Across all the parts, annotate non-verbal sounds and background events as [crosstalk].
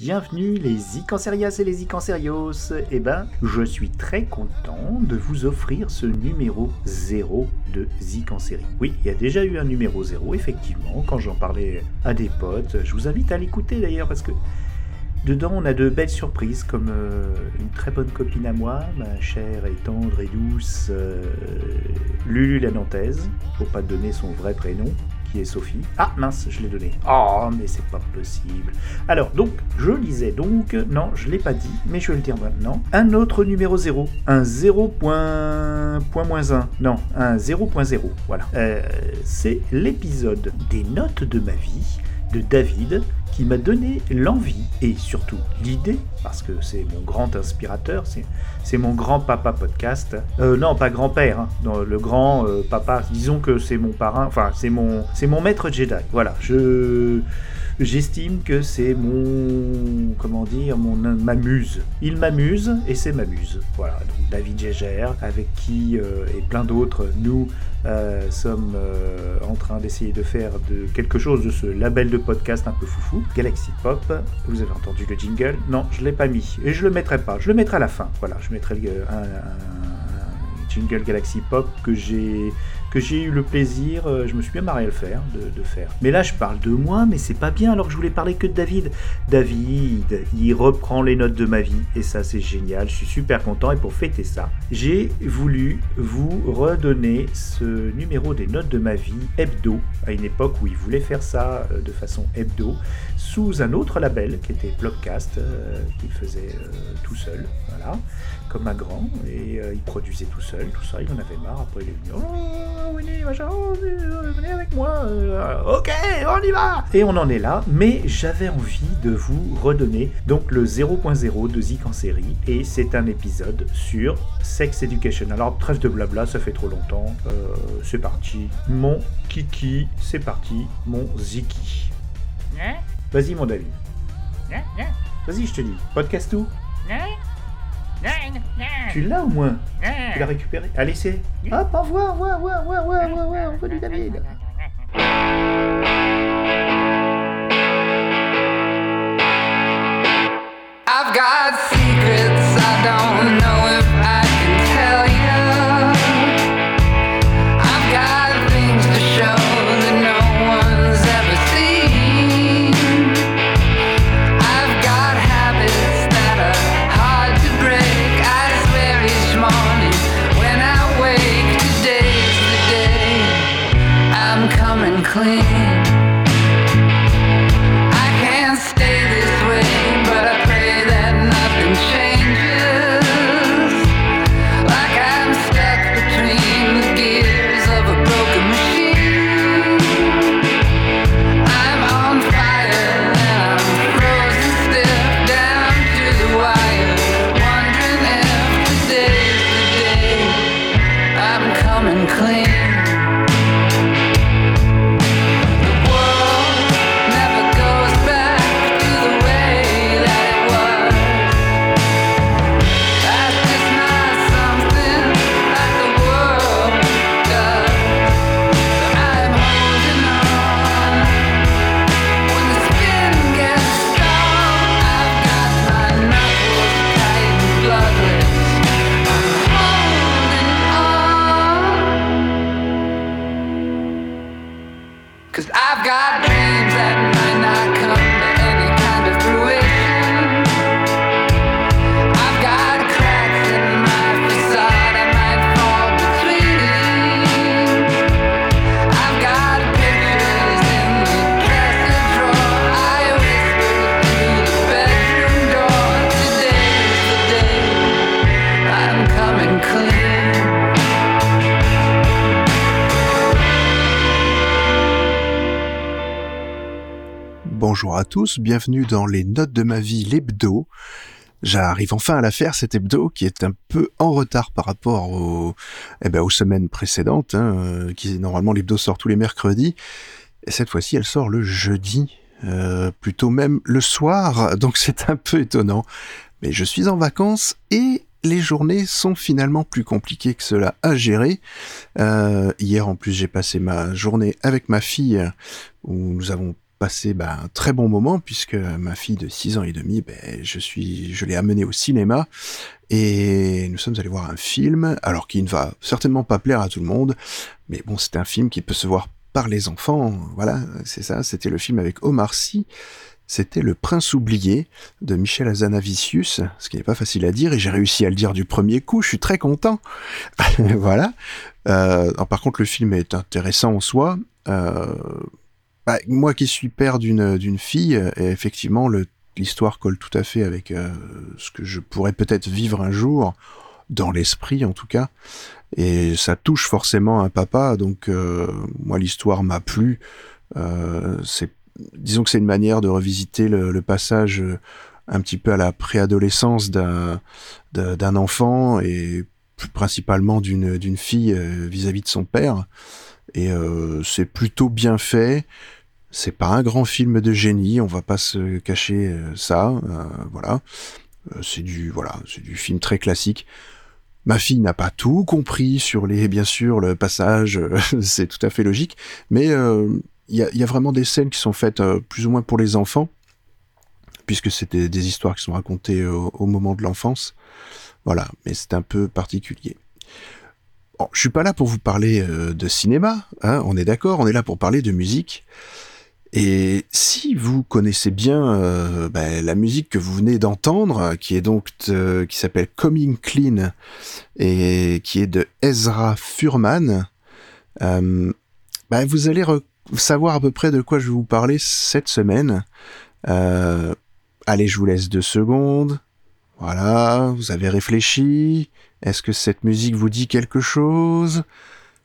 Bienvenue les Icancerias et les Icancerios. Eh ben, je suis très content de vous offrir ce numéro 0 de Zicanceri. Oui, il y a déjà eu un numéro 0, effectivement, quand j'en parlais à des potes. Je vous invite à l'écouter d'ailleurs parce que Dedans, on a de belles surprises, comme euh, une très bonne copine à moi, ma chère et tendre et douce euh, Lulu la Nantaise, pour pas donner son vrai prénom, qui est Sophie. Ah mince, je l'ai donné. Oh, mais c'est pas possible. Alors, donc, je lisais donc, non, je l'ai pas dit, mais je vais le dire maintenant, un autre numéro 0, un 0.1, non, un 0.0, voilà. Euh, c'est l'épisode des notes de ma vie de David qui m'a donné l'envie et surtout l'idée, parce que c'est mon grand inspirateur, c'est mon grand papa podcast. Euh, non, pas grand-père, hein, le grand euh, papa, disons que c'est mon parrain, enfin c'est mon, mon maître Jedi. Voilà, je j'estime que c'est mon comment dire mon ma muse. Il m'amuse et c'est ma muse. Voilà, donc David Gégère avec qui euh, et plein d'autres nous euh, sommes euh, en train d'essayer de faire de quelque chose de ce label de podcast un peu foufou, Galaxy Pop. Vous avez entendu le jingle? Non, je l'ai pas mis et je le mettrai pas. Je le mettrai à la fin. Voilà, je mettrai un, un jingle Galaxy Pop que j'ai que j'ai eu le plaisir, euh, je me suis bien marré à le faire, de, faire. Mais là, je parle de moi, mais c'est pas bien, alors que je voulais parler que de David. David, il reprend les notes de ma vie, et ça, c'est génial, je suis super content, et pour fêter ça, j'ai voulu vous redonner ce numéro des notes de ma vie hebdo, à une époque où il voulait faire ça euh, de façon hebdo, sous un autre label, qui était Blogcast, euh, qu'il faisait tout seul, voilà comme un grand, et euh, il produisait tout seul, tout ça, il en avait marre, après il est venu, oh, venez, oh, venez avec moi, euh, ok, on y va! Et on en est là, mais j'avais envie de vous redonner donc le 0.0 de Zik en série, et c'est un épisode sur Sex Education. Alors, trêve de blabla, ça fait trop longtemps, euh, c'est parti, mon kiki, c'est parti, mon ziki. Hein? Vas-y mon David. Hein? Vas-y, je te dis, podcast tout tu l'as au moins Tu l'as récupéré Allez, c'est. Hop, au revoir, au revoir, au revoir, au revoir, au revoir, au revoir, du David. I've got secrets I don't à tous, bienvenue dans les notes de ma vie, l'hebdo. J'arrive enfin à la faire, cet hebdo, qui est un peu en retard par rapport aux, eh ben, aux semaines précédentes, hein, euh, qui normalement l'hebdo sort tous les mercredis. Et cette fois-ci, elle sort le jeudi, euh, plutôt même le soir, [laughs] donc c'est un peu étonnant. Mais je suis en vacances et les journées sont finalement plus compliquées que cela à gérer. Euh, hier en plus j'ai passé ma journée avec ma fille où nous avons passé ben, un très bon moment puisque ma fille de 6 ans et demi, ben, je suis, je l'ai amenée au cinéma et nous sommes allés voir un film, alors qui ne va certainement pas plaire à tout le monde, mais bon, c'est un film qui peut se voir par les enfants, voilà, c'est ça, c'était le film avec Omar Sy, c'était Le Prince oublié de Michel Azanavicius, ce qui n'est pas facile à dire, et j'ai réussi à le dire du premier coup, je suis très content. [laughs] voilà. Euh, par contre, le film est intéressant en soi. Euh, bah, moi qui suis père d'une fille, euh, effectivement, l'histoire colle tout à fait avec euh, ce que je pourrais peut-être vivre un jour, dans l'esprit en tout cas. Et ça touche forcément un papa, donc moi l'histoire m'a plu. c'est disons que c'est une manière de revisiter le, passage euh, un petit peu à la préadolescence d'un d'un enfant et principalement d'une d'une fille euh, vis-à-vis de son père. Et euh, c'est plutôt bien fait. C'est pas un grand film de génie, on va pas se cacher ça. voilà, c'est du voilà, c'est du film très classique. Ma fille n'a pas tout compris sur les, bien sûr, le passage, [laughs] c'est tout à fait logique, mais il y a, vraiment des scènes qui sont faites euh, plus ou moins pour les enfants, puisque c'est des, histoires qui sont racontées au, moment de l'enfance. Voilà, mais c'est un peu particulier. Bon, je suis pas là pour vous parler euh, de cinéma, hein, on est d'accord, on est là pour parler de musique. Et si vous connaissez bien euh, ben, la musique que vous venez d'entendre, donc qui s'appelle Coming Clean et qui est de Ezra Furman, ben, vous allez savoir à peu près de quoi je vais vous parler cette semaine. Euh, allez, je vous laisse deux secondes. Voilà, vous avez réfléchi. Est-ce que cette musique vous dit quelque chose?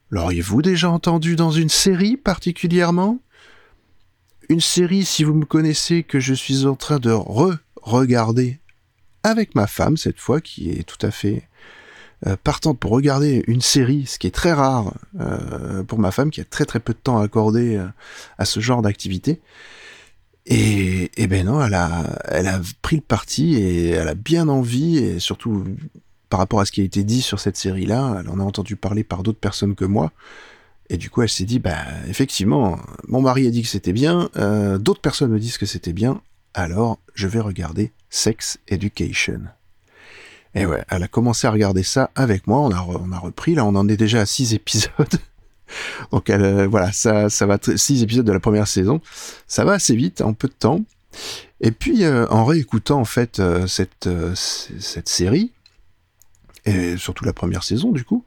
L'auriez-vous déjà entendu dans une série particulièrement? Une série, si vous me connaissez, que je suis en train de re-regarder avec ma femme cette fois, qui est tout à fait euh, partante pour regarder une série, ce qui est très rare euh, pour ma femme qui a très très peu de temps à accorder euh, à ce genre d'activité. Et, et, ben non, a, elle a pris le parti et elle a bien envie, et surtout par rapport à ce qui a été dit sur cette série-là, elle en a entendu parler par d'autres personnes que moi. Et du coup, elle s'est dit, bah effectivement, mon mari a dit que c'était bien, d'autres personnes me disent que c'était bien, alors je vais regarder Sex Education. Et ouais, elle a commencé à regarder ça avec moi. On a, on a repris. Là, on en est déjà à six épisodes. [laughs] Donc euh, voilà, ça, ça va six épisodes de la première saison. Ça va assez vite, en peu de temps. Et puis euh, en réécoutant en fait euh, cette cette série et surtout la première saison du coup,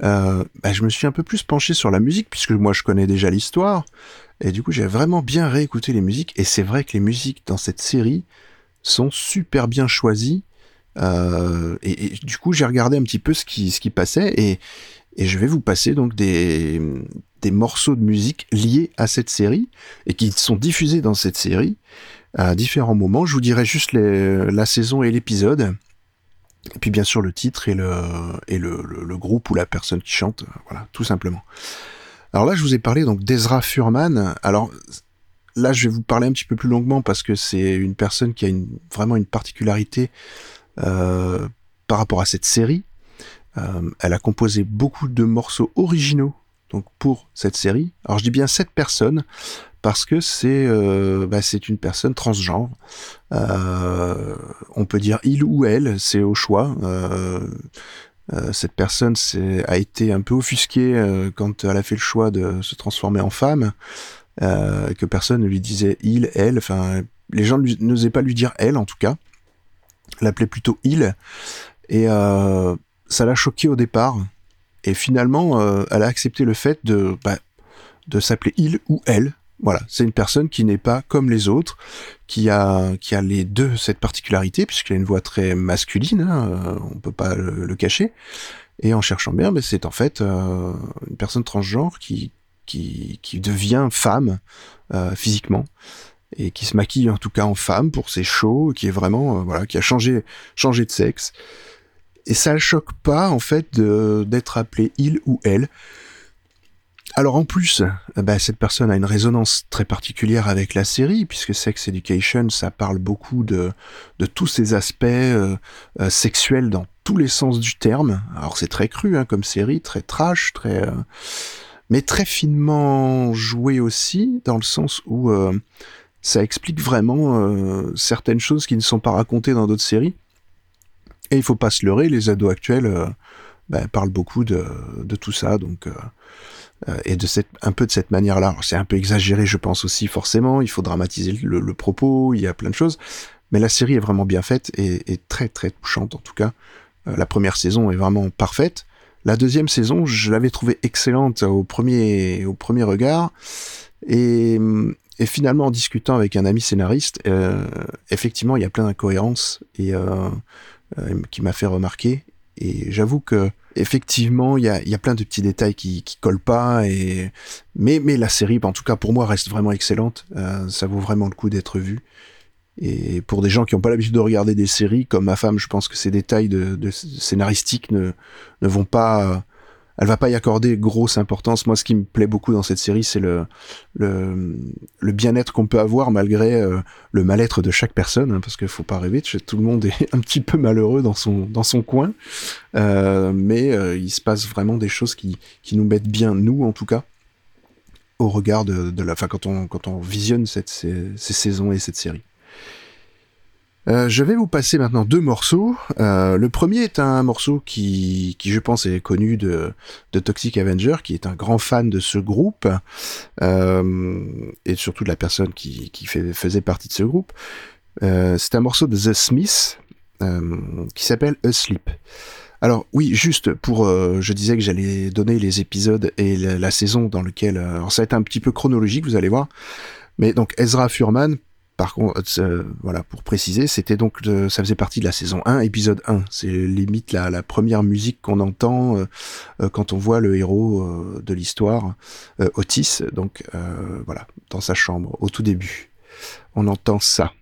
bah, je me suis un peu plus penché sur la musique puisque moi je connais déjà l'histoire et du coup j'ai vraiment bien réécouté les musiques et c'est vrai que les musiques dans cette série sont super bien choisies euh, et, du coup, j'ai regardé un petit peu ce qui, ce qui passait et, et je vais vous passer donc des, des morceaux de musique liés à cette série et qui sont diffusés dans cette série à différents moments. Je vous dirai juste la saison et l'épisode. Et puis bien sûr le titre et le, et le, groupe ou la personne qui chante, voilà, tout simplement. Alors là, je vous ai parlé donc d'Ezra Furman. Alors là, je vais vous parler un petit peu plus longuement parce que c'est une personne qui a une, vraiment une particularité euh, par rapport à cette série. Euh, elle a composé beaucoup de morceaux originaux donc pour cette série. Alors je dis bien cette personne parce que c'est euh, bah, c'est une personne transgenre. on peut dire il ou elle, c'est au choix. cette personne a été un peu offusquée quand elle a fait le choix de se transformer en femme, que personne ne lui disait il, elle. Enfin, les gens n'osaient pas lui dire elle en tout cas l'appelait plutôt il. Et euh, ça l'a choqué au départ. Et finalement, euh, elle a accepté le fait de, bah, de s'appeler il ou elle. Voilà, c'est une personne qui n'est pas comme les autres, qui a, qui a les deux cette particularité, puisqu'elle a une voix très masculine, hein, euh, on peut pas le, cacher. Et en cherchant bien, mais c'est en fait une personne transgenre qui, qui, qui devient femme physiquement et qui se maquille en tout cas en femme pour ses shows, qui est vraiment euh, voilà, qui a changé changé de sexe. Et ça ne choque pas en fait d'être appelé il ou elle. Alors en plus, eh ben, cette personne a une résonance très particulière avec la série, puisque Sex Education, ça parle beaucoup de, tous ces aspects euh, euh, sexuels dans tous les sens du terme. Alors c'est très cru hein, comme série, très trash, très mais très finement joué aussi, dans le sens où ça explique vraiment certaines choses qui ne sont pas racontées dans d'autres séries. Et il faut pas se leurrer, les ados actuels ben, parlent beaucoup de, de, tout ça, donc et de cette un peu de cette manière-là. C'est un peu exagéré, je pense aussi forcément. Il faut dramatiser le, propos, il y a plein de choses, mais la série est vraiment bien faite et, très très touchante en tout cas. la première saison est vraiment parfaite. La deuxième saison, je l'avais trouvée excellente au premier, au premier regard. Et, finalement, en discutant avec un ami scénariste, euh, effectivement, il y a plein d'incohérences et euh, euh, qui m'a fait remarquer. Et j'avoue que effectivement, il y a, y a, plein de petits détails qui, qui collent pas. Et mais, mais la série, en tout cas pour moi, reste vraiment excellente. Euh, ça vaut vraiment le coup d'être vu. Et pour des gens qui n'ont pas l'habitude de regarder des séries, comme ma femme, je pense que ces détails de, de scénaristiques ne, ne vont pas, elle va pas y accorder grosse importance. Moi, ce qui me plaît beaucoup dans cette série, c'est le, le, le bien-être qu'on peut avoir malgré euh, le mal-être de chaque personne, hein, parce qu'il faut pas rêver, tout le monde est [laughs] un petit peu malheureux dans son, dans son coin, euh, mais euh, il se passe vraiment des choses qui, qui nous mettent bien, nous en tout cas, au regard de, de la fin quand on, quand on visionne cette, ces saisons et cette série. Euh, je vais vous passer maintenant deux morceaux. Euh, le premier est un morceau qui, je pense, est connu de, Toxic Avenger, qui est un grand fan de ce groupe, euh, et surtout de la personne qui, faisait partie de ce groupe. C'est un morceau de The Smiths euh, qui s'appelle Asleep. Alors oui, juste pour, je disais que j'allais donner les épisodes et la, la saison dans lequel, alors ça va être un petit peu chronologique, vous allez voir. Mais donc Ezra Furman, par contre, euh, voilà, pour préciser, c'était donc ça faisait partie de la saison 1, épisode 1. C'est limite la, la première musique qu'on entend euh, euh, quand on voit le héros de l'histoire, Otis, donc voilà, dans sa chambre, au tout début. On entend ça.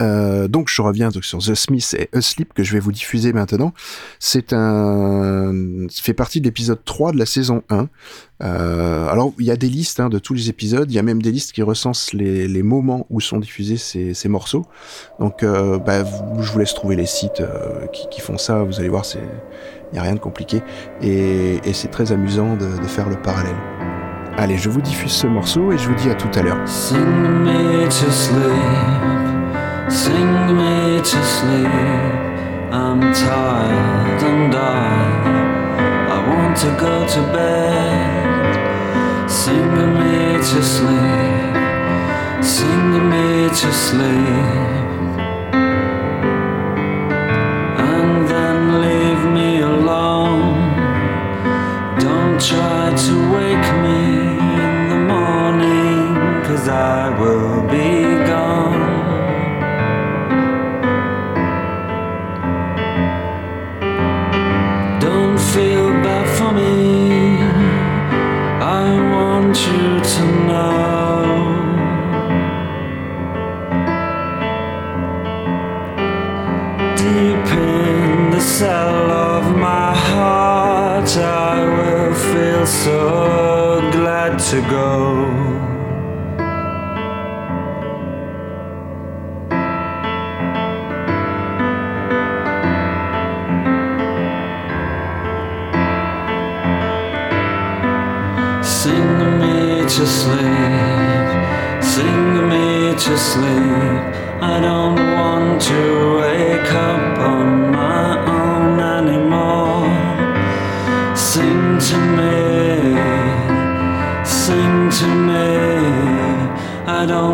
Euh, donc je reviens donc, sur The Smith et Asleep que je vais vous diffuser maintenant. C'est un, fait partie de l'épisode 3 de la saison 1. Euh, alors il y a des listes hein, de tous les épisodes, il y a même des listes qui recensent les, les moments où sont diffusés ces, ces morceaux. Donc euh, bah, je vous laisse trouver les sites euh, qui, qui, font ça, vous allez voir, il n'y a rien de compliqué et, et c'est très amusant de, de faire le parallèle. Allez, je vous diffuse ce morceau et je vous dis à tout à l'heure. Sing me to sleep. I'm tired and I, I want to go to bed. Sing me to sleep. Sing me to sleep. And then leave me alone. Don't try to wake me in the morning, cause I will be cell of my heart, I will feel so glad to go. Sing me to sleep, sing me to sleep. I don't want to I don't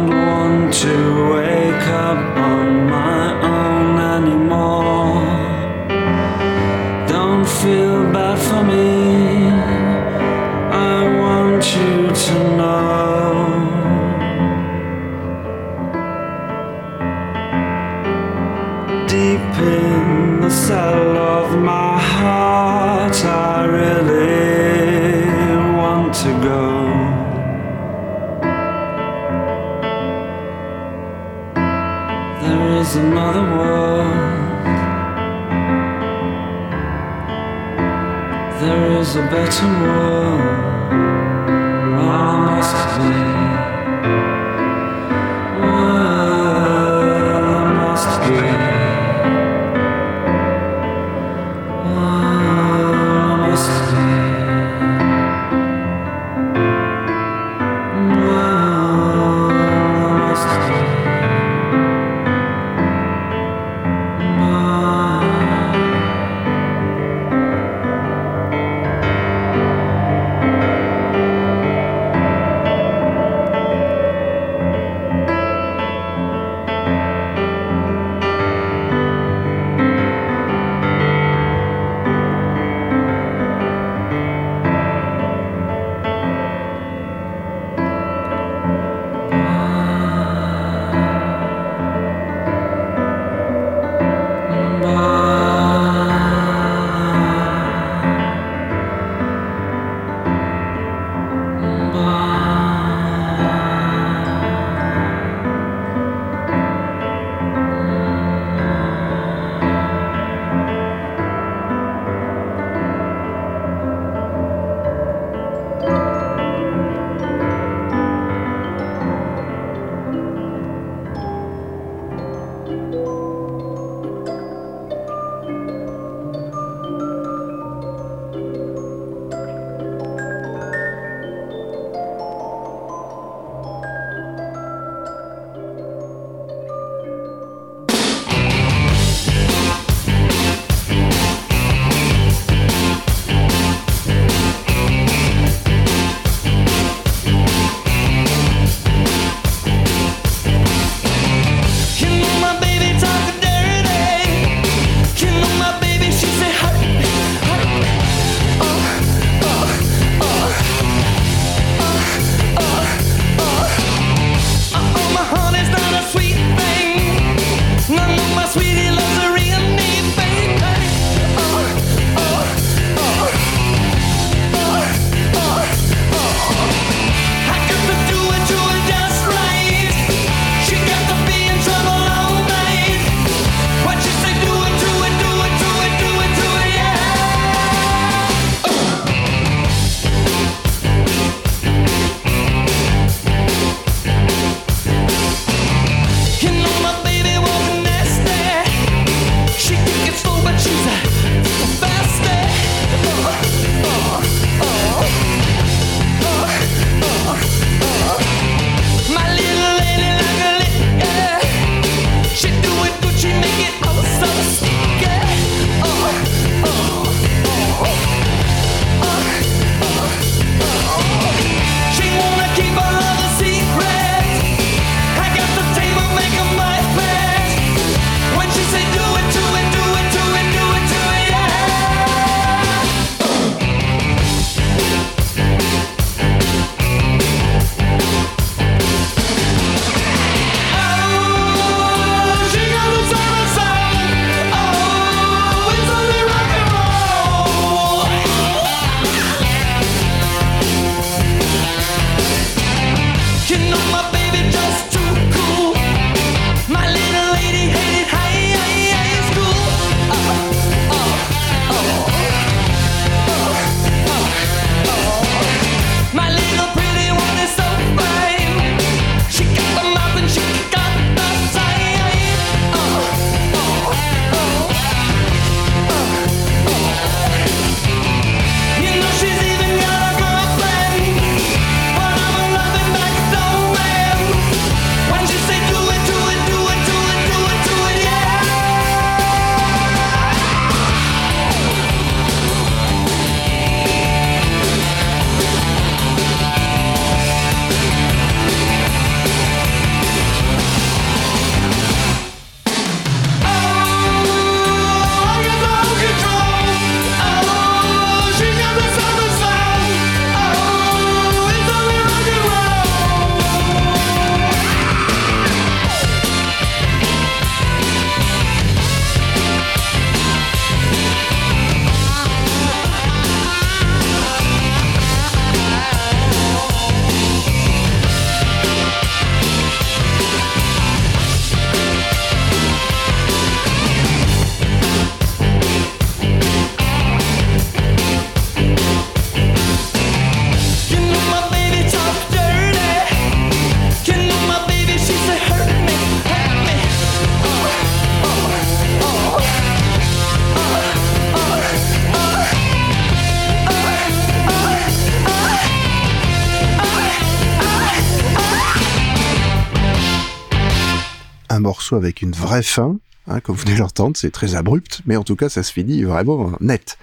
avec une vraie fin. Hein, comme vous venez l'entendre, c'est très abrupt, mais en tout cas, ça se finit vraiment net.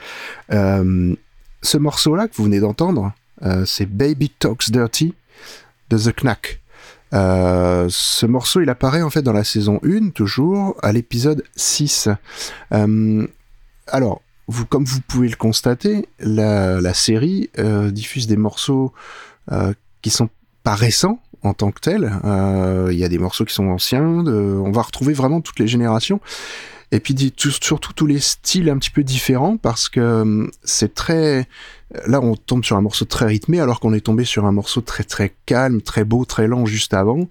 Euh, ce morceau-là que vous venez d'entendre, euh, c'est Baby Talks Dirty de The Knack. Euh, ce morceau, il apparaît en fait dans la saison 1, toujours, à l'épisode 6. Euh, alors, comme vous pouvez le constater, la, la série diffuse des morceaux qui sont pas récents en tant que tels. Euh, Il y a des morceaux qui sont anciens. On va retrouver vraiment toutes les générations. Et puis tout, surtout tous les styles un petit peu différents parce que euh, c'est très là on tombe sur un morceau très rythmé alors qu'on est tombé sur un morceau très très calme, très beau, très lent juste avant.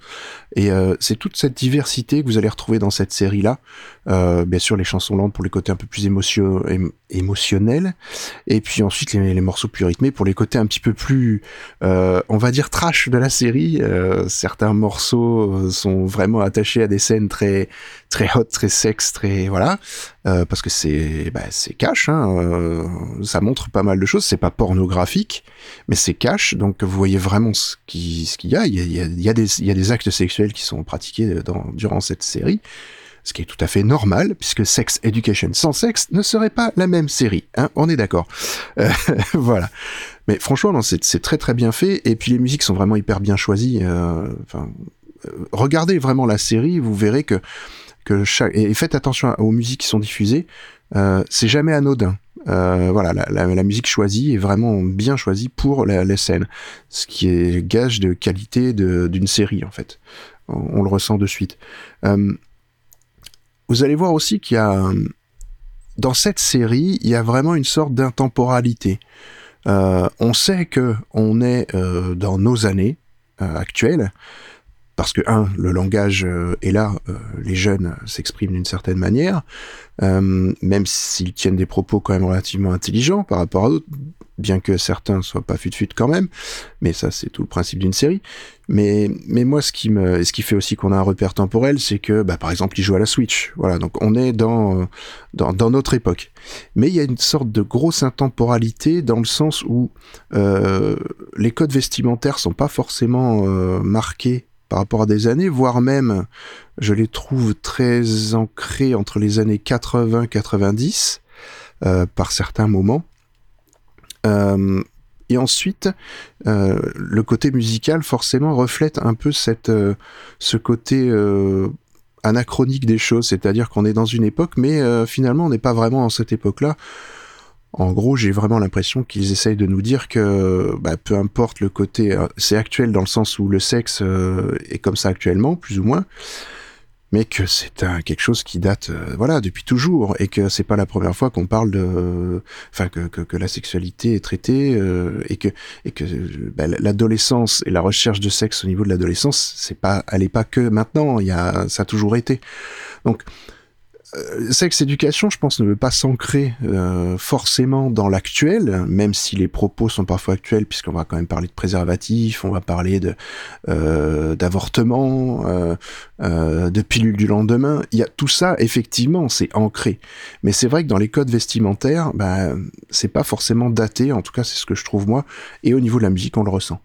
Et euh, c'est toute cette diversité que vous allez retrouver dans cette série-là. Euh, bien sûr les chansons lentes pour les côtés un peu plus émotion, émotionnels, et puis ensuite les, morceaux plus rythmés pour les côtés un petit peu plus, euh, on va dire trash de la série. Euh, certains morceaux euh, sont vraiment attachés à des scènes très très hot, très sexe, très voilà, euh, parce que c'est bah, cash. Hein, ça montre pas mal de choses. C'est pas pornographique, mais c'est cash. Donc vous voyez vraiment ce qui ce qu'il y a. Il y a, des il y a des actes sexuels qui sont pratiqués durant cette série ce qui est tout à fait normal, puisque Sex Education sans sexe ne serait pas la même série, hein, on est d'accord. Euh, [laughs] voilà. Mais franchement, c'est très très bien fait, et puis les musiques sont vraiment hyper bien choisies. Euh, enfin, euh, regardez vraiment la série, vous verrez que, que chaque... Et faites attention aux musiques qui sont diffusées, c'est jamais anodin. Voilà, la, musique choisie est vraiment bien choisie pour la, les scènes, ce qui est gage de qualité d'une série en fait. On, le ressent de suite. Vous allez voir aussi qu'il y a dans cette série, il y a vraiment une sorte d'intemporalité. Euh, on sait que on est euh, dans nos années euh, actuelles parce que un, le langage euh, est là, euh, les jeunes s'expriment d'une certaine manière, même s'ils tiennent des propos quand même relativement intelligents par rapport à d'autres, bien que certains ne soient pas fut-fut quand même, mais ça c'est tout le principe d'une série. Mais, mais moi, ce qui me, ce qui fait aussi qu'on a un repère temporel, c'est que, bah, par exemple, ils jouent à la Switch. Voilà, donc on est dans, dans, dans notre époque. Mais il y a une sorte de grosse intemporalité dans le sens où euh, les codes vestimentaires sont pas forcément euh, marqués par rapport à des années, voire même, je les trouve très ancrés entre les années 80-90 euh, par certains moments. Euh, et ensuite, euh, le côté musical forcément reflète un peu cette, ce côté anachronique des choses, c'est-à-dire qu'on est dans une époque, mais finalement on n'est pas vraiment dans cette époque-là. En gros, j'ai vraiment l'impression qu'ils essayent de nous dire que bah, peu importe le côté, c'est actuel dans le sens où le sexe est comme ça actuellement, plus ou moins, mais que c'est un quelque chose qui date euh, voilà depuis toujours et que c'est pas la première fois qu'on parle de enfin que, que, que, la sexualité est traitée euh, et que et que bah, l'adolescence et la recherche de sexe au niveau de l'adolescence c'est pas elle est pas que maintenant il y a ça a toujours été. Donc euh, sexe éducation, je pense, ne veut pas s'ancrer euh, forcément dans l'actuel, même si les propos sont parfois actuels, puisqu'on va quand même parler de préservatifs, on va parler de euh, d'avortement, euh, euh, de pilules du lendemain. Il y a tout ça, effectivement, c'est ancré. Mais c'est vrai que dans les codes vestimentaires, bah, c'est pas forcément daté. En tout cas, c'est ce que je trouve moi. Et au niveau de la musique, on le ressent.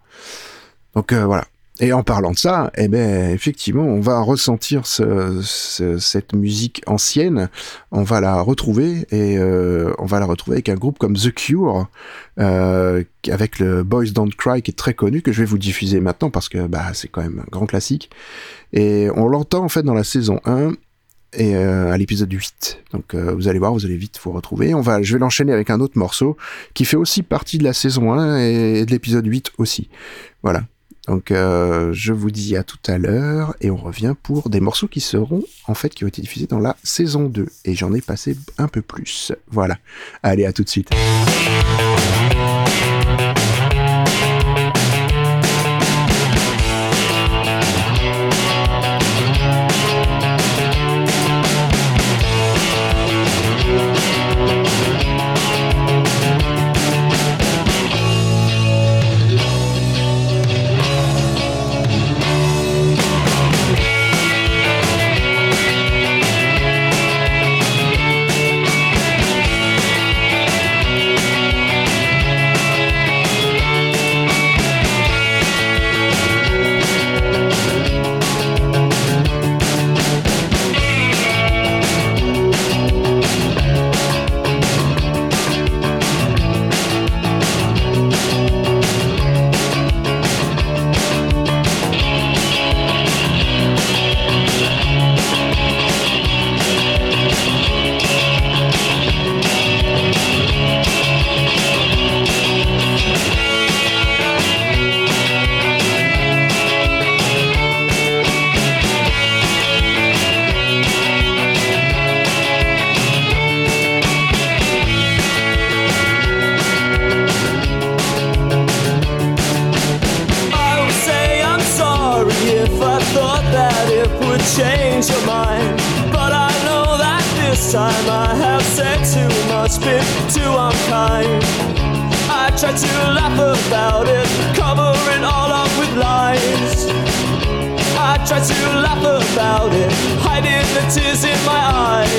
Donc euh, voilà, et en parlant de ça, eh ben effectivement, on va ressentir ce, ce, cette musique ancienne, on va la retrouver et euh, on va la retrouver avec un groupe comme The Cure, euh, avec le Boys Don't Cry qui est très connu que je vais vous diffuser maintenant parce que bah c'est quand même un grand classique. Et on l'entend en fait dans la saison 1 et euh, à l'épisode 8. Donc euh, vous allez voir, vous allez vite vous retrouver. On va, je vais l'enchaîner avec un autre morceau qui fait aussi partie de la saison 1 et de l'épisode 8 aussi. Voilà. Donc euh, je vous dis à tout à l'heure et on revient pour des morceaux qui seront en fait qui ont été diffusés dans la saison 2 et j'en ai passé un peu plus. Voilà. Allez, à tout de suite.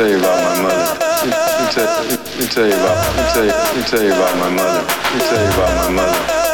tell you about my mother. Let me tell you about my mother. Let me tell you about my mother. Let me tell you about my mother.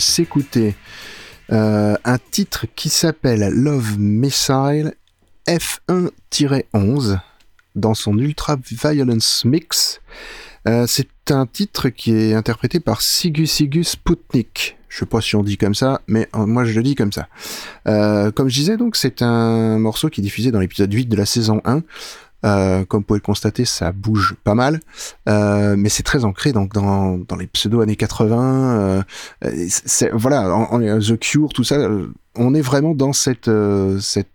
S'écouter euh, un titre qui s'appelle Love Missile F1-11 dans son Ultra Violence Mix. Euh, c'est un titre qui est interprété par Sigu Sigu Sputnik. Je sais pas si on dit comme ça, mais euh, moi je le dis comme ça. Comme je disais, donc c'est un morceau qui est diffusé dans l'épisode 8 de la saison 1. Euh, comme vous pouvez le constater, ça bouge pas mal, euh, mais c'est très ancré donc dans, les pseudo années 80. euh, voilà, The Cure, tout ça, on est vraiment dans cette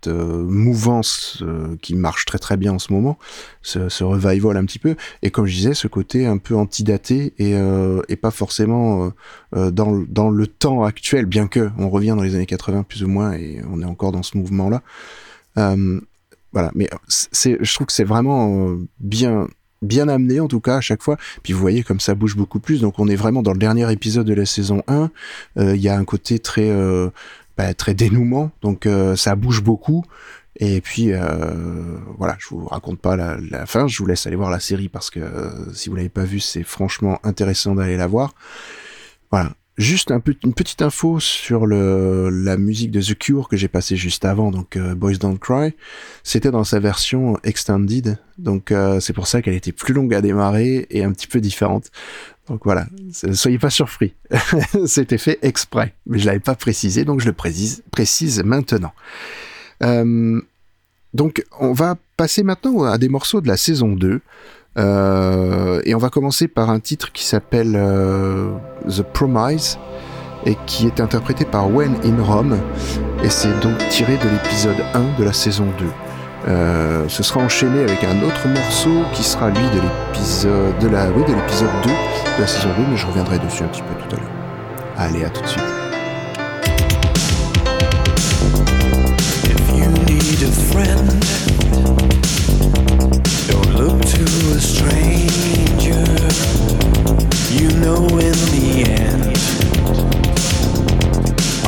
mouvance qui marche très très bien en ce moment, ce, ce revival un petit peu, et comme je disais, ce côté un peu antidaté et, pas forcément dans le- temps actuel, bien que on revient dans les années 80 plus ou moins et on est encore dans ce mouvement là. Voilà, mais c'est, je trouve que c'est vraiment euh, bien, bien amené en tout cas à chaque fois. Puis vous voyez comme ça bouge beaucoup plus. Donc on est vraiment dans le dernier épisode de la saison 1. Euh, Il y a un côté très, euh, bah, très dénouement. Donc euh, ça bouge beaucoup. Et puis euh, voilà, je vous raconte pas la, fin. Je vous laisse aller voir la série parce que euh, si vous l'avez pas vue, c'est franchement intéressant d'aller la voir. Voilà. Juste une petite info sur la musique de The Cure que j'ai passée juste avant, donc euh, Boys Don't Cry. C'était dans sa version extended, donc euh, c'est pour ça qu'elle était plus longue à démarrer et un petit peu différente. Donc voilà, soyez pas surpris. [laughs] C'était fait exprès, mais je l'avais pas précisé, donc je le précise, précise maintenant. Euh, donc on va passer maintenant à des morceaux de la saison 2. Euh, et on va commencer par un titre qui s'appelle euh, The Promise et qui est interprété par When in Rome et c'est donc tiré de l'épisode 1 de la saison 2. Euh, ce sera enchaîné avec un autre morceau qui sera lui de l'épisode de la oui, de l'épisode 2 de la saison 2 mais je reviendrai dessus un petit peu tout à l'heure. Allez, à tout de suite.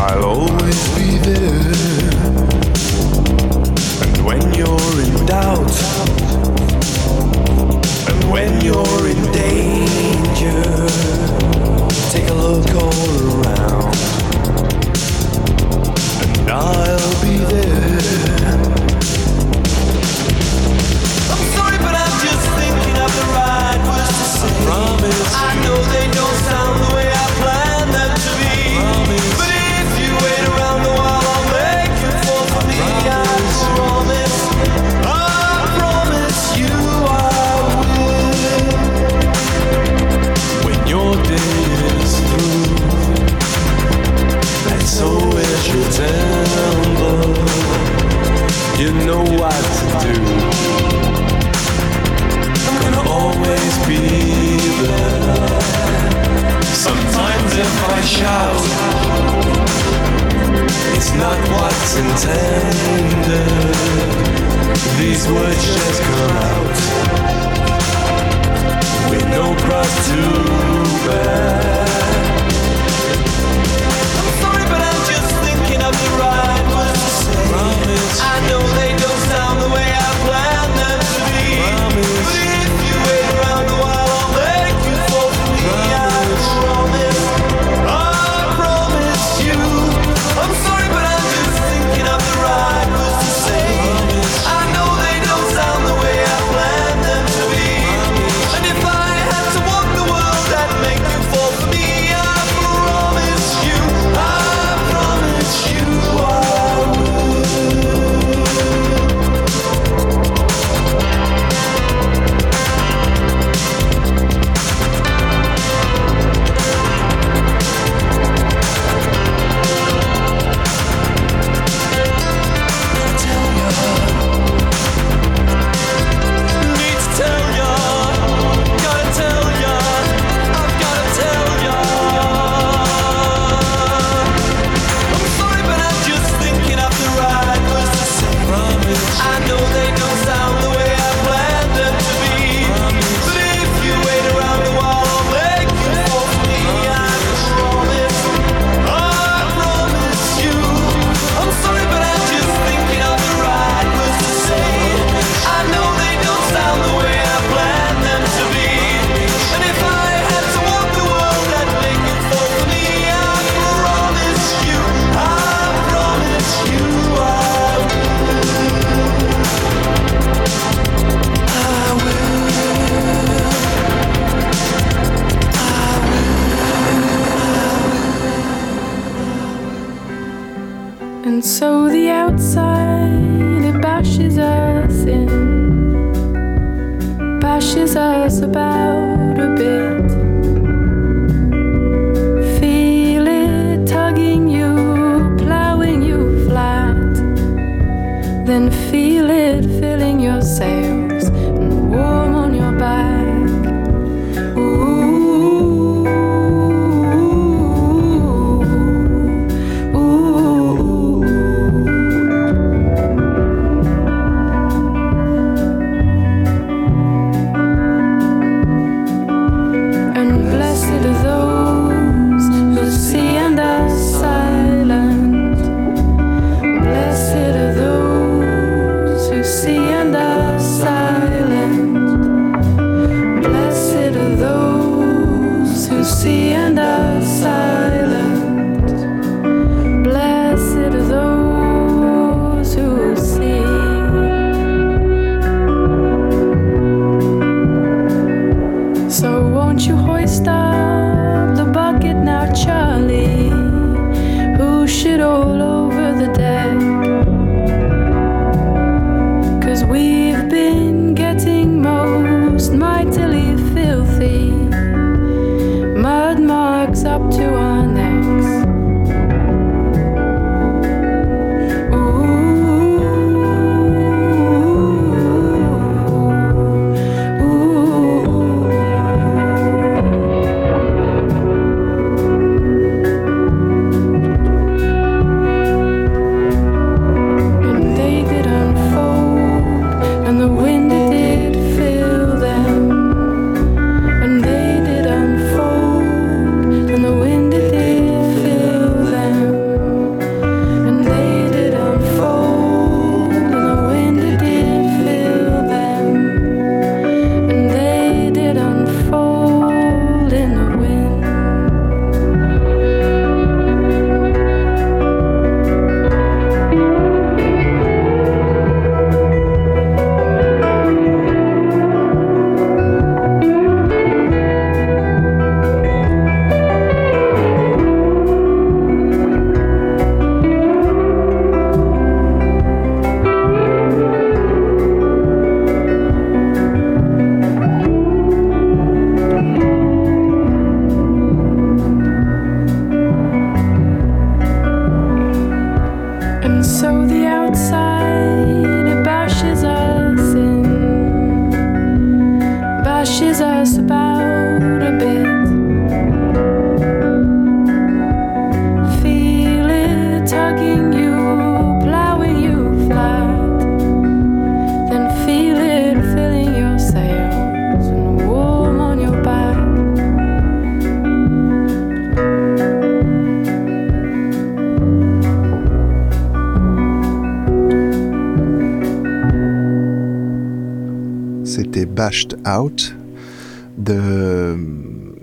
I'll always be there, and when you're in doubt, and when you're in danger, take a look all around, and I'll be I shout, it's not what's intended. These words just come out with no cross to bear. I'm sorry, but I'm just thinking of the right words to say. I know they don't sound the way I Bashed Out de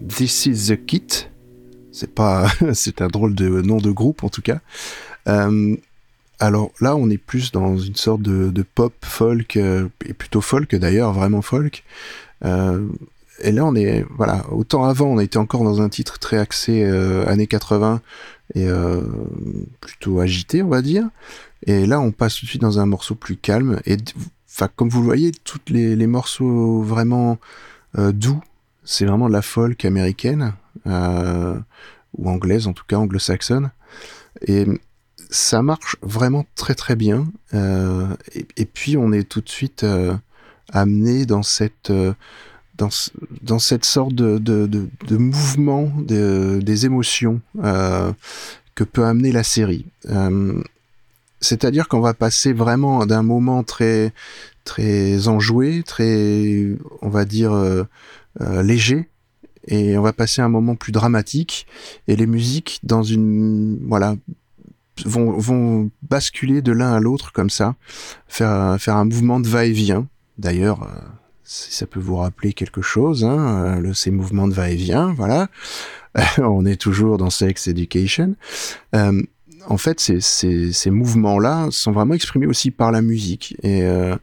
This is the Kit. C'est pas, [laughs] c'est un drôle de nom de groupe en tout cas. Euh, alors là, on est plus dans une sorte de, pop folk euh, et plutôt folk d'ailleurs, vraiment folk. Euh, et là, on est voilà. Autant avant, on était encore dans un titre très axé années 80 et plutôt agité, on va dire. Et là, on passe tout de suite dans un morceau plus calme. Et enfin, comme vous le voyez, tous les, morceaux vraiment euh, doux, c'est vraiment de la folk américaine euh, ou anglaise, en tout cas anglo-saxonne. Et ça marche vraiment très très bien. Euh, et, puis, on est tout de suite amené dans cette dans, ce- dans cette sorte de, de, de, mouvement de- des émotions que peut amener la série. C'est-à-dire qu'on va passer vraiment d'un moment très très enjoué, très on va dire euh, euh, léger, et on va passer à un moment plus dramatique. Et les musiques dans une voilà vont, vont basculer de l'un à l'autre comme ça, faire faire un mouvement de va-et-vient. D'ailleurs, euh, si ça peut vous rappeler quelque chose, hein, ces mouvements de va-et-vient, voilà. [laughs] on est toujours dans Sex Education. En fait, ces, mouvements-là sont vraiment exprimés aussi par la musique. Et euh,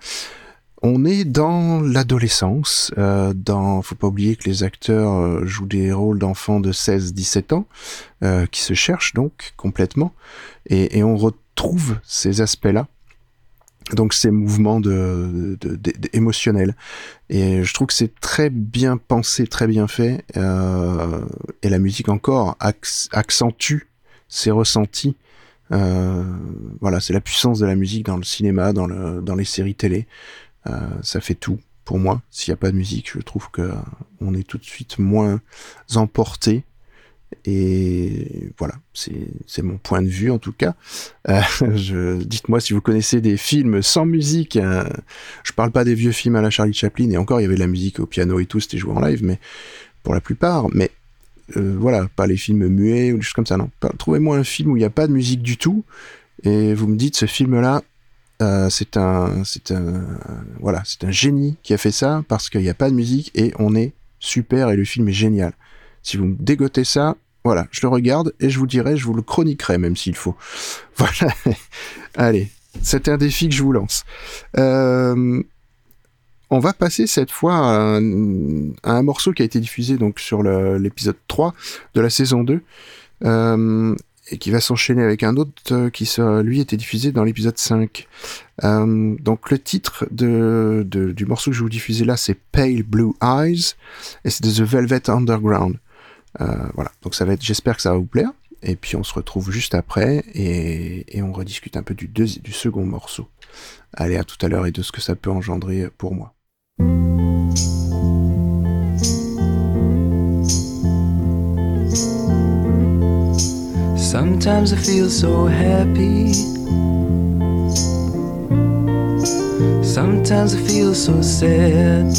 on est dans l'adolescence. Euh, dans, faut pas oublier que les acteurs euh, jouent des rôles d'enfants de 16-17 ans, euh, qui se cherchent donc complètement. Et, on retrouve ces aspects-là. Donc ces mouvements de, émotionnels. Et je trouve que c'est très bien pensé, très bien fait. et la musique encore acc- accentue ces ressentis. Euh, voilà, c'est la puissance de la musique dans le cinéma, dans, le, dans les séries télé. Euh, ça fait tout pour moi. S'il n'y a pas de musique, je trouve que euh, on est tout de suite moins emporté. Et voilà, c'est mon point de vue en tout cas. [laughs] Dites-moi si vous connaissez des films sans musique. euh, je parle pas des vieux films à la Charlie Chaplin, et encore il y avait de la musique au piano et tout, c'était joué en live, mais pour la plupart. Mais euh, voilà, pas les films muets ou des choses comme ça, non. Trouvez-moi un film où il n'y a pas de musique du tout, et vous me dites ce film-là, euh, c'est un, c'est un, voilà, c'est un génie qui a fait ça parce qu'il n'y a pas de musique et on est super et le film est génial. Si vous me dégotez ça, voilà, je le regarde et je vous dirai, je vous le chroniquerai même s'il faut. [laughs] Voilà. Allez, c'est un défi que je vous lance. Euh, on va passer cette fois à un, morceau qui a été diffusé donc sur l'épisode 3 de la saison 2 euh, et qui va s'enchaîner avec un autre euh, qui sera, lui était diffusé dans l'épisode 5. Euh, donc le titre du morceau que je vous diffuser là c'est Pale Blue Eyes et c'est de The Velvet Underground. Voilà, donc j'espère que ça va vous plaire. Et puis on se retrouve juste après et, on rediscute un peu du, du second morceau. Allez, à tout à l'heure et de ce que ça peut engendrer pour moi. Sometimes I feel so happy. Sometimes I feel so sad.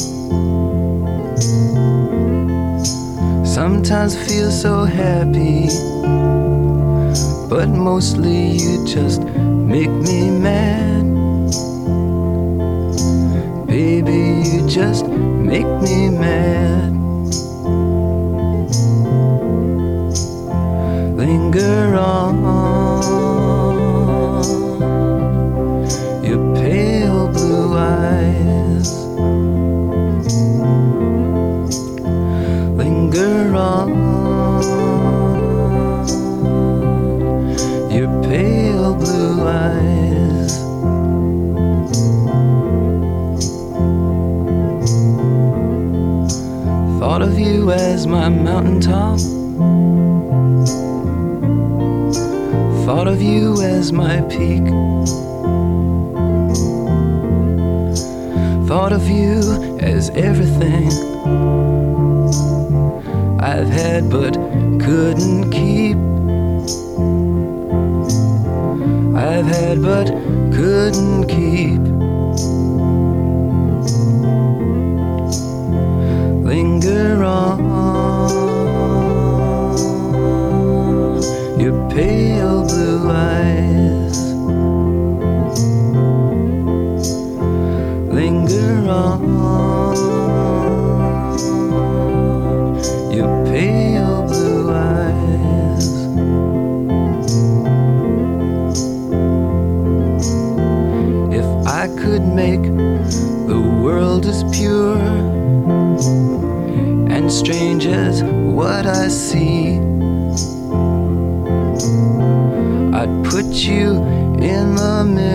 Sometimes I feel so happy. But mostly you just make me mad. Baby, you just make me mad. linger on. Your pale blue eyes. Linger on as my mountaintop Thought of you as my peak. Thought of you as everything I've had but couldn't keep. I've had but couldn't keep. Linger on your pale blue eyes. Strange as what I see. I'd put you in the mirror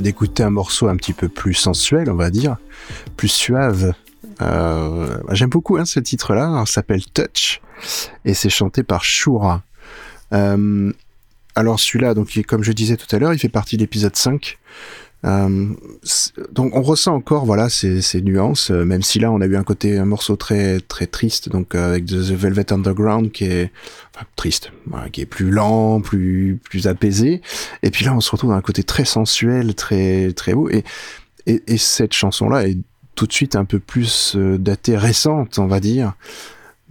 d'écouter un morceau un petit peu plus sensuel, on va dire, plus suave. Euh, J'aime beaucoup hein, ce titre-là, ça s'appelle Touch, et c'est chanté par Shura. Euh, alors celui-là, donc comme je disais tout à l'heure, il fait partie de l'épisode 5. Euh, donc on ressent encore voilà ces, ces nuances, euh, même si là on a eu un côté un morceau très très triste, donc euh, avec The Velvet Underground qui est enfin, triste, qui est plus lent, plus plus apaisé, et puis là on se retrouve dans un côté très sensuel, très très beau, et et, et cette chanson là est tout de suite un peu plus datée, récente, on va dire.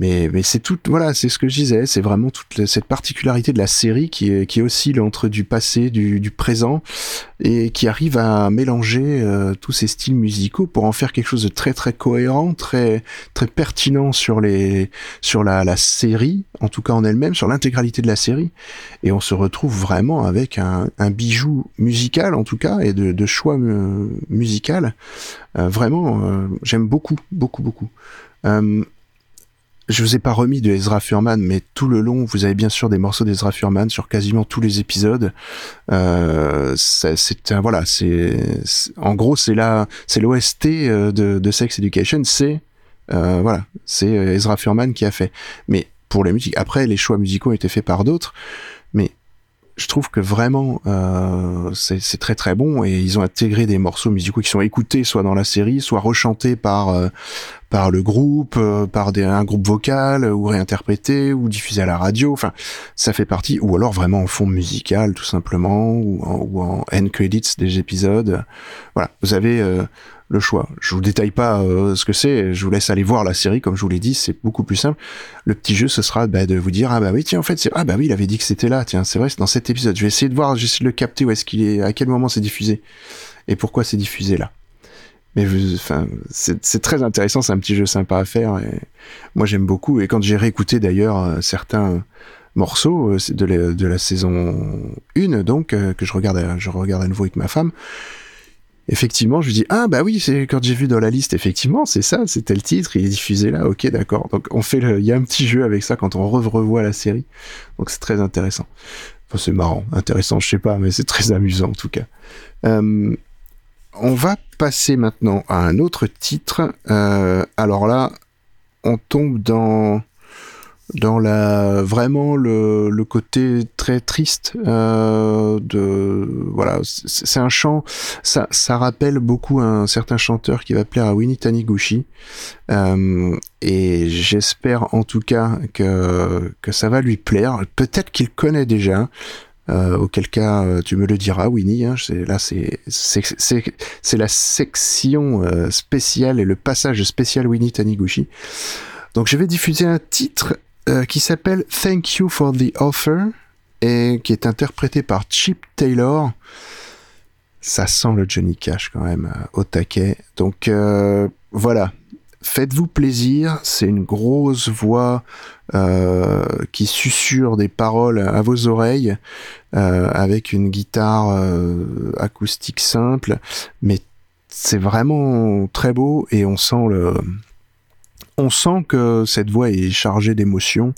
Mais, c'est tout, voilà, c'est ce que je disais, c'est vraiment toute cette particularité de la série qui, oscille entre du passé, du, présent, et qui arrive à mélanger euh, tous ces styles musicaux pour en faire quelque chose de très très cohérent, très très pertinent sur les sur la, série, en tout cas en elle-même, sur l'intégralité de la série, et on se retrouve vraiment avec un, bijou musical en tout cas et de, choix euh, musical. Euh, vraiment, j'aime beaucoup, beaucoup, beaucoup. Je vous ai pas remis de Ezra Furman, mais tout le long, vous avez bien sûr des morceaux d'Ezra Furman sur quasiment tous les épisodes. Euh, c'est voilà, c'est en gros c'est la c'est l'OST euh, de, de Sex Education, c'est euh, voilà, c'est euh, Ezra Furman qui a fait. Mais pour les musiques, après les choix musicaux ont été faits par d'autres, je trouve que vraiment euh, c'est très très bon et ils ont intégré des morceaux musicaux qui sont écoutés soit dans la série, soit rechantés par euh, par le groupe, euh, par des, un groupe vocal ou réinterprétés ou diffusés à la radio. Enfin, ça fait partie ou alors vraiment en fond musical tout simplement ou en, ou en end credits des épisodes. Voilà, vous avez euh, le choix. Je vous détaille pas euh, ce que c'est, je vous laisse aller voir la série comme je vous l'ai dit, c'est beaucoup plus simple. Le petit jeu ce sera bah, de vous dire ah bah oui tiens en fait c'est ah bah oui il avait dit que c'était là tiens c'est vrai c'est dans cet épisode. Je vais essayer de voir, j'essaie de le capter où est-ce qu'il est, à quel moment c'est diffusé et pourquoi c'est diffusé là. Mais enfin, c'est très intéressant, c'est un petit jeu sympa à faire. Et moi, j'aime beaucoup. Et quand j'ai réécouté d'ailleurs euh, certains morceaux euh, c'est de la, saison 1, donc que je regarde, je regarde à nouveau avec ma femme. Effectivement, je lui dis ah bah oui, c'est quand j'ai vu dans la liste, effectivement, c'est ça, c'était le titre, il est diffusé là, ok, d'accord. Donc on fait, il y a un petit jeu avec ça quand on re- revoit la série, donc c'est très intéressant. Enfin, c'est marrant, intéressant, je sais pas, mais c'est très amusant en tout cas. Euh, on va passer maintenant à un autre titre. Euh, alors là, on tombe dans dans la vraiment le, le côté très triste euh, de voilà c'est un chant ça ça rappelle beaucoup un certain chanteur qui va plaire à Winnie Taniguchi. Euh, et j'espère en tout cas que que ça va lui plaire. Peut-être qu'il connaît déjà euh, auquel cas euh, tu me le diras Winnie hein, là c'est c'est c'est c'est la section euh, spéciale et le passage spécial Winnie Taniguchi. Donc je vais diffuser un titre euh, qui s'appelle Thank You for the Offer et qui est interprété par Chip Taylor. Ça sent le Johnny Cash quand même euh, au taquet. Donc euh, voilà, faites-vous plaisir. C'est une grosse voix qui susurre des paroles à vos oreilles avec une guitare acoustique simple, mais c'est vraiment très beau et on sent le on sent que cette voix est chargée d'émotions.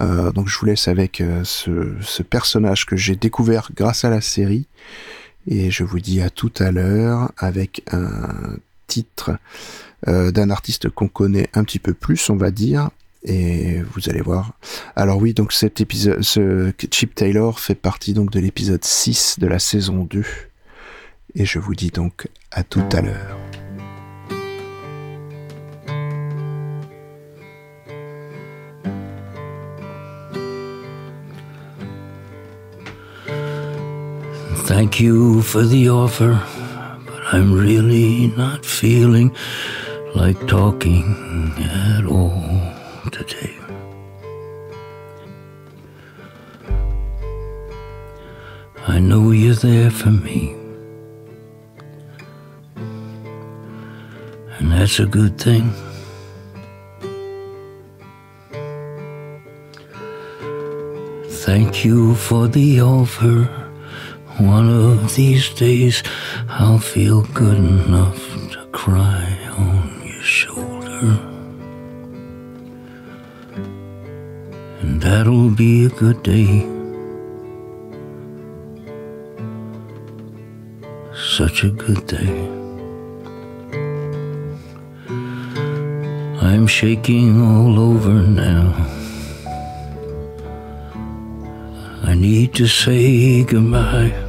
Euh, donc je vous laisse avec euh, ce, ce personnage que j'ai découvert grâce à la série. Et je vous dis à tout à l'heure avec un titre euh, d'un artiste qu'on connaît un petit peu plus, on va dire. Et vous allez voir. Alors oui, donc cet épisode, ce Chip Taylor fait partie donc de l'épisode 6 de la saison 2. Et je vous dis donc à tout à l'heure. Thank you for the offer, but I'm really not feeling like talking at all today. I know you're there for me, and that's a good thing. Thank you for the offer. One of these days, I'll feel good enough to cry on your shoulder. And that'll be a good day. Such a good day. I'm shaking all over now. I need to say goodbye.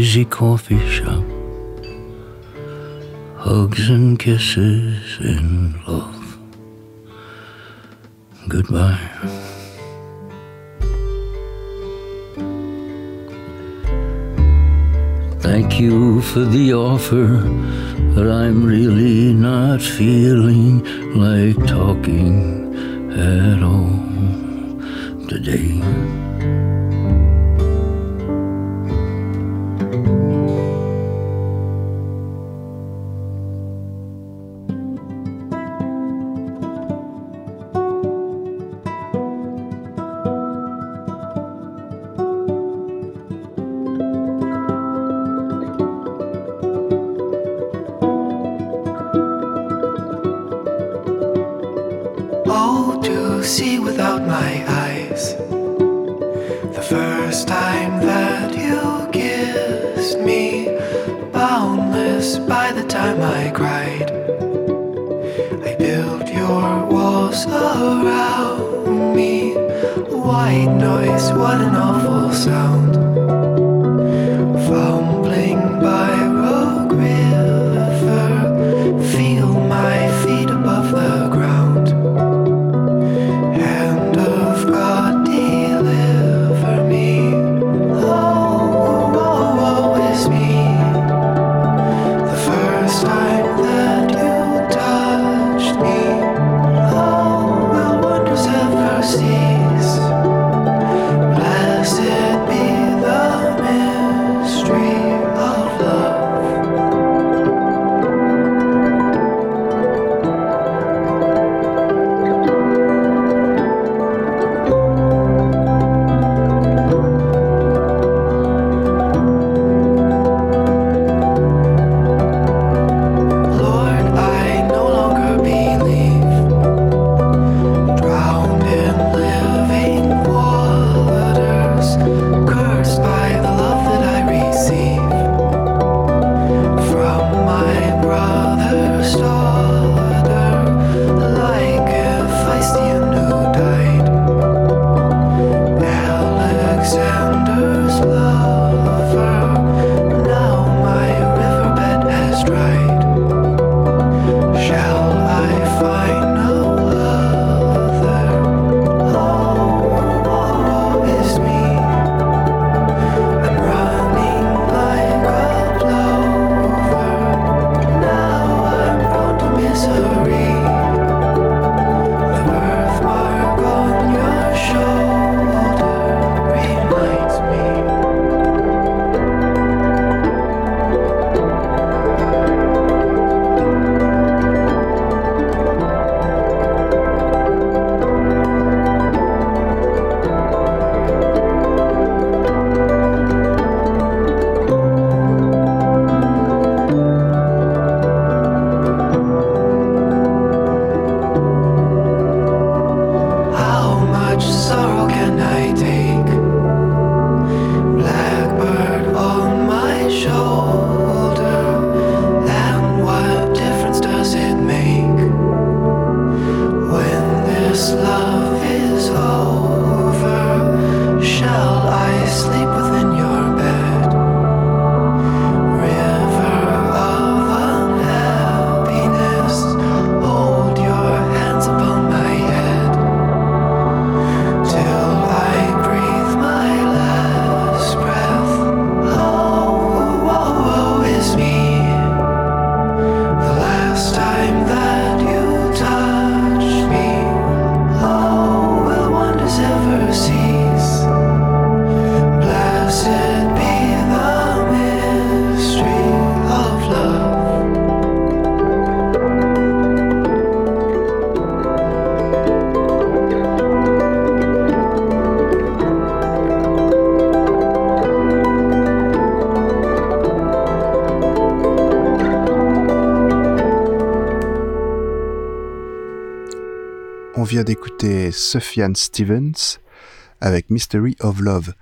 busy coffee shop. Hugs and kisses in love. Goodbye. Thank you for the offer, but I'm really not feeling like talking at all today. I sleep vient d'écouter Sufjan Stevens avec Mystery of Love.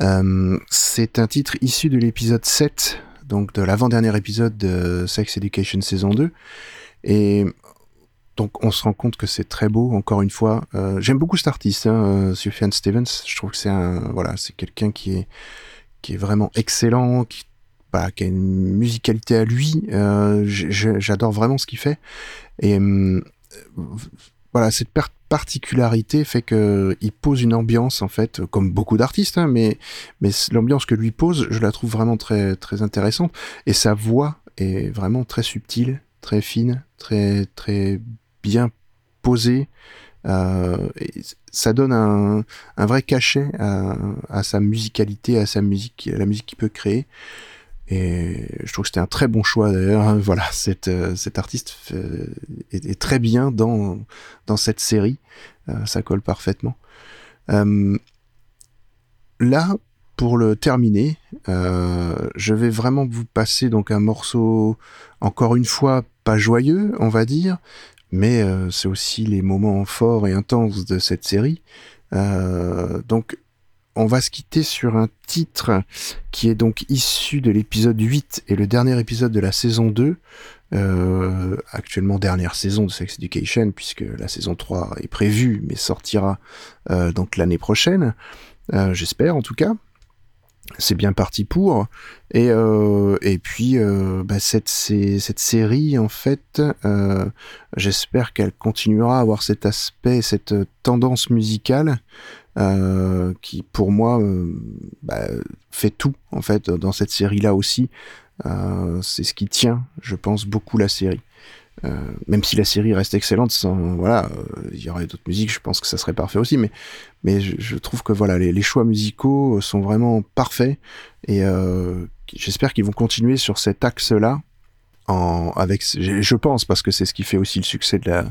Euh, c'est un titre issu de l'épisode 7, donc de l'avant-dernier épisode de Sex Education saison 2. Et donc on se rend compte que c'est très beau, encore une fois. Euh, j'aime beaucoup cet artiste, hein, Stevens. Je trouve que c'est un, voilà, c'est quelqu'un qui est, qui est vraiment excellent, qui bah, a une musicalité à lui. Euh, j'adore vraiment ce qu'il fait. Et voilà, cette particularité fait que il pose une ambiance en fait, comme beaucoup d'artistes, hein, mais l'ambiance que lui pose, je la trouve vraiment très très intéressante. Et sa voix est vraiment très subtile, très fine, très très bien posée. Euh, ça donne un, un vrai cachet à, à sa musicalité, à sa musique, à la musique qu'il peut créer. Et je trouve que c'était un très bon choix d'ailleurs. Voilà, cet, euh, cet artiste euh, est, très bien dans, dans cette série. Euh, ça colle parfaitement. Là, pour le terminer, je vais vraiment vous passer donc un morceau, encore une fois, pas joyeux, on va dire, mais c'est aussi les moments forts et intenses de cette série. Donc, on va se quitter sur un titre qui est donc issu de l'épisode 8 et le dernier épisode de la saison 2. Euh, actuellement dernière saison de Sex Education puisque la saison 3 est prévue mais sortira euh, donc l'année prochaine. Euh, J'espère en tout cas. C'est bien parti pour. Et, puis, bah, cette, cette série, en fait, j'espère qu'elle continuera à avoir cet aspect, cette tendance musicale euh, qui, pour moi, euh, bah, fait tout, en fait, dans cette série-là aussi. Euh, c'est ce qui tient, je pense, beaucoup la série. Même si la série reste excellente, sans, voilà, il y aurait d'autres musiques, je pense que ça serait parfait aussi, mais, mais je, trouve que voilà, les, choix musicaux sont vraiment parfaits et j'espère qu'ils vont continuer sur cet axe-là. En, avec, je pense parce que c'est ce qui fait aussi le succès de la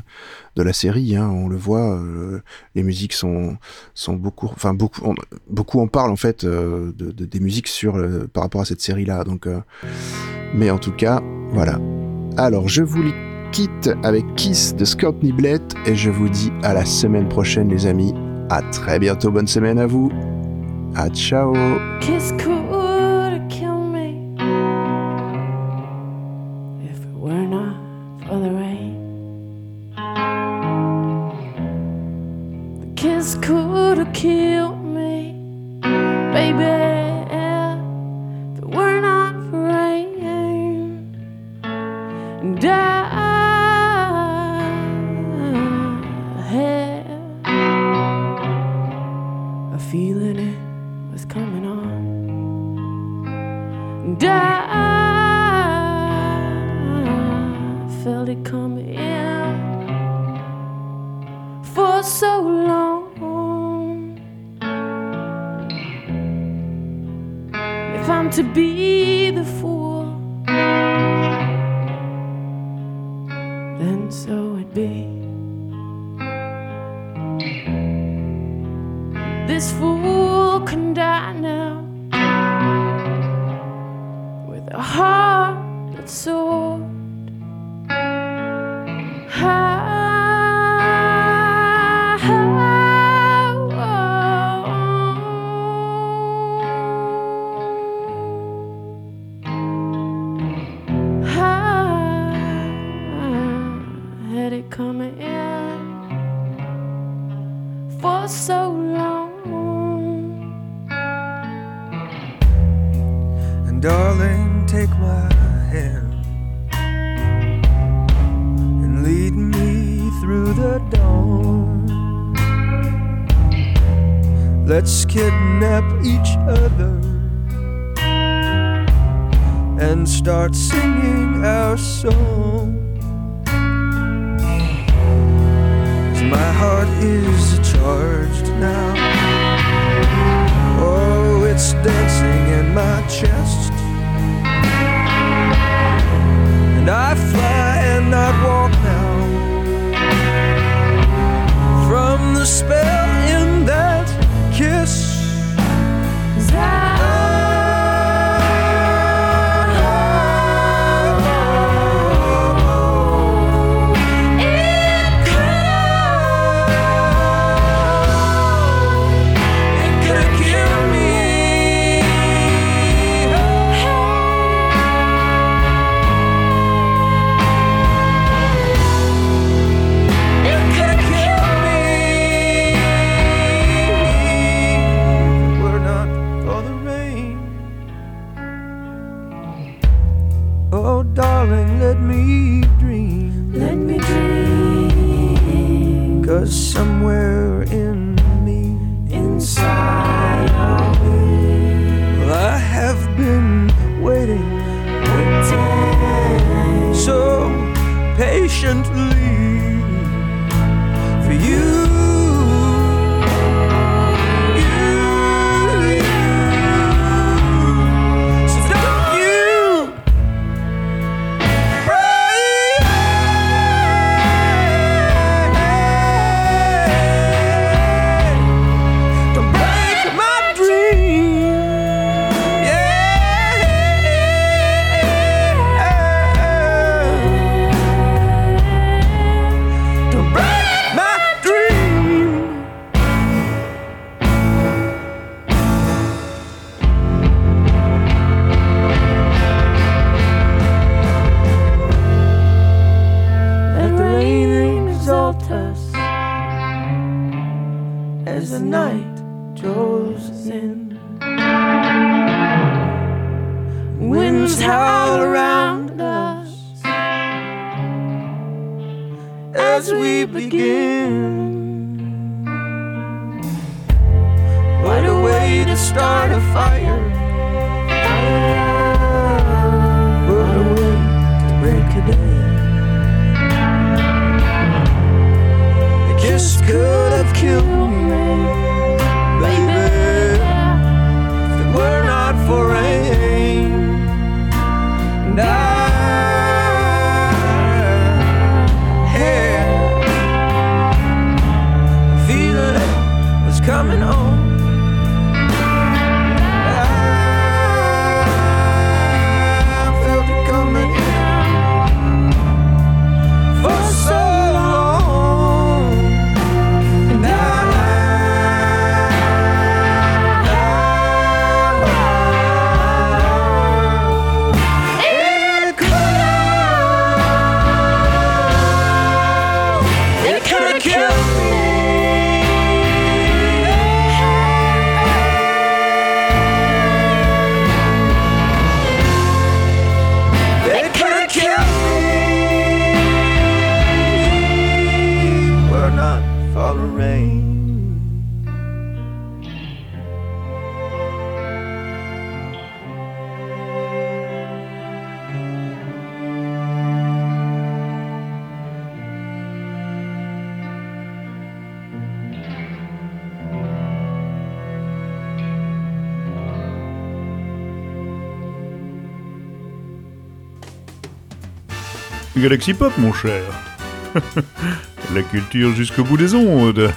de la série. Hein, on le voit, euh, les musiques sont sont beaucoup, enfin beaucoup, on- beaucoup en parlent en fait euh, de, de- des musiques sur euh, par rapport à cette série-là. Donc, euh, mais en tout cas, voilà. Alors, je vous quitte avec Kiss de Scott Niblett et je vous dis à la semaine prochaine, les amis. À très bientôt. Bonne semaine à vous. À ciao. kid. Darling, take my hand and lead me through the dawn. Let's kidnap each other and start singing our song. my heart is charged now. Oh, it's dancing in my chest. I fly and I walk now from the spell in that kiss. somewhere. Galaxy mon cher. [laughs] La culture jusqu'au bout des ondes.